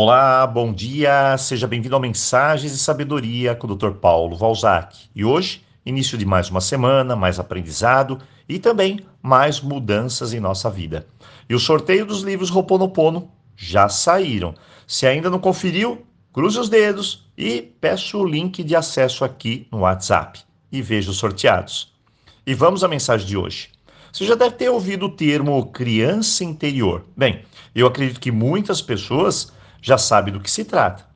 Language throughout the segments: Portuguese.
Olá, bom dia, seja bem-vindo ao Mensagens e Sabedoria com o Dr. Paulo Valzac. E hoje, início de mais uma semana, mais aprendizado e também mais mudanças em nossa vida. E o sorteio dos livros Roponopono já saíram. Se ainda não conferiu, cruze os dedos e peça o link de acesso aqui no WhatsApp e veja os sorteados. E vamos à mensagem de hoje. Você já deve ter ouvido o termo criança interior. Bem, eu acredito que muitas pessoas já sabem do que se trata.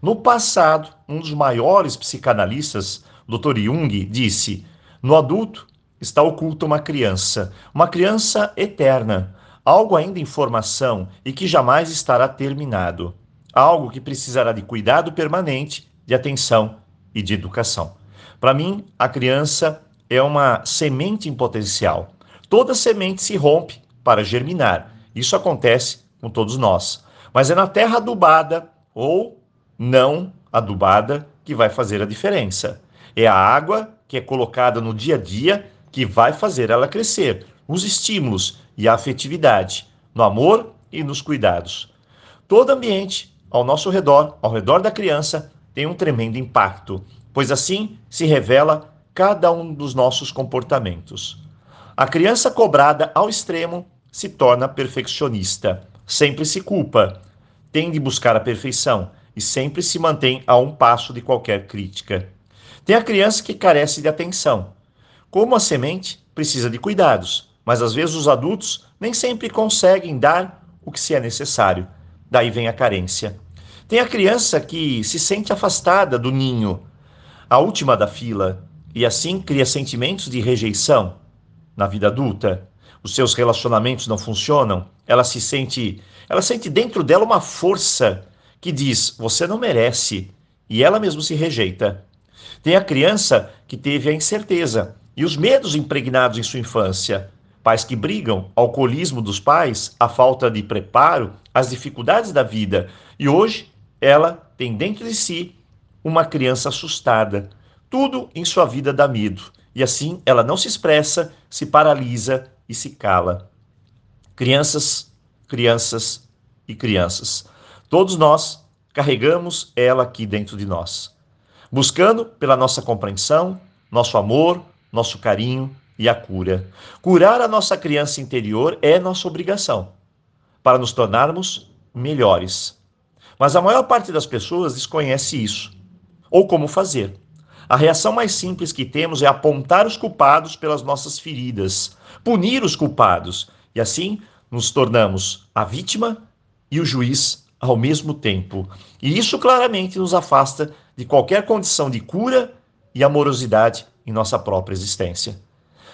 No passado, um dos maiores psicanalistas, Dr. Jung, disse: No adulto está oculta uma criança, uma criança eterna, algo ainda em formação e que jamais estará terminado, algo que precisará de cuidado permanente, de atenção e de educação. Para mim, a criança é uma semente em potencial. Toda semente se rompe para germinar. Isso acontece com todos nós. Mas é na terra adubada ou não adubada que vai fazer a diferença. É a água que é colocada no dia a dia que vai fazer ela crescer, os estímulos e a afetividade, no amor e nos cuidados. Todo ambiente ao nosso redor, ao redor da criança, tem um tremendo impacto, pois assim se revela cada um dos nossos comportamentos. A criança cobrada ao extremo se torna perfeccionista sempre se culpa, tem de buscar a perfeição e sempre se mantém a um passo de qualquer crítica. Tem a criança que carece de atenção. Como a semente, precisa de cuidados, mas às vezes os adultos nem sempre conseguem dar o que se é necessário. Daí vem a carência. Tem a criança que se sente afastada do ninho, a última da fila, e assim cria sentimentos de rejeição na vida adulta os seus relacionamentos não funcionam, ela se sente, ela sente dentro dela uma força que diz: você não merece, e ela mesmo se rejeita. Tem a criança que teve a incerteza e os medos impregnados em sua infância, pais que brigam, alcoolismo dos pais, a falta de preparo, as dificuldades da vida, e hoje ela tem dentro de si uma criança assustada. Tudo em sua vida dá medo, e assim ela não se expressa, se paralisa e se cala. Crianças, crianças e crianças. Todos nós carregamos ela aqui dentro de nós, buscando pela nossa compreensão, nosso amor, nosso carinho e a cura. Curar a nossa criança interior é nossa obrigação para nos tornarmos melhores. Mas a maior parte das pessoas desconhece isso ou como fazer. A reação mais simples que temos é apontar os culpados pelas nossas feridas, punir os culpados, e assim nos tornamos a vítima e o juiz ao mesmo tempo. E isso claramente nos afasta de qualquer condição de cura e amorosidade em nossa própria existência.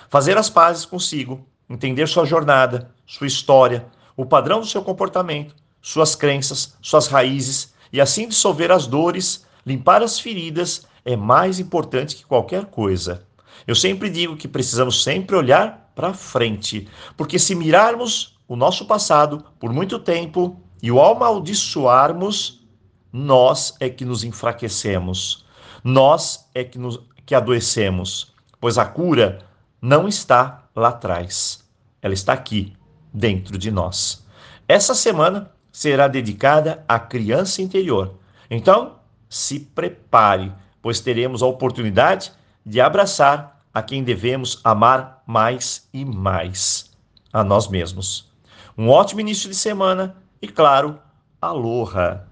Fazer as pazes consigo, entender sua jornada, sua história, o padrão do seu comportamento, suas crenças, suas raízes, e assim dissolver as dores, limpar as feridas é mais importante que qualquer coisa. Eu sempre digo que precisamos sempre olhar para frente, porque se mirarmos o nosso passado por muito tempo e o amaldiçoarmos, nós é que nos enfraquecemos, nós é que, nos, que adoecemos, pois a cura não está lá atrás, ela está aqui, dentro de nós. Essa semana será dedicada à criança interior. Então, se prepare pois teremos a oportunidade de abraçar a quem devemos amar mais e mais, a nós mesmos. Um ótimo início de semana e, claro, aloha!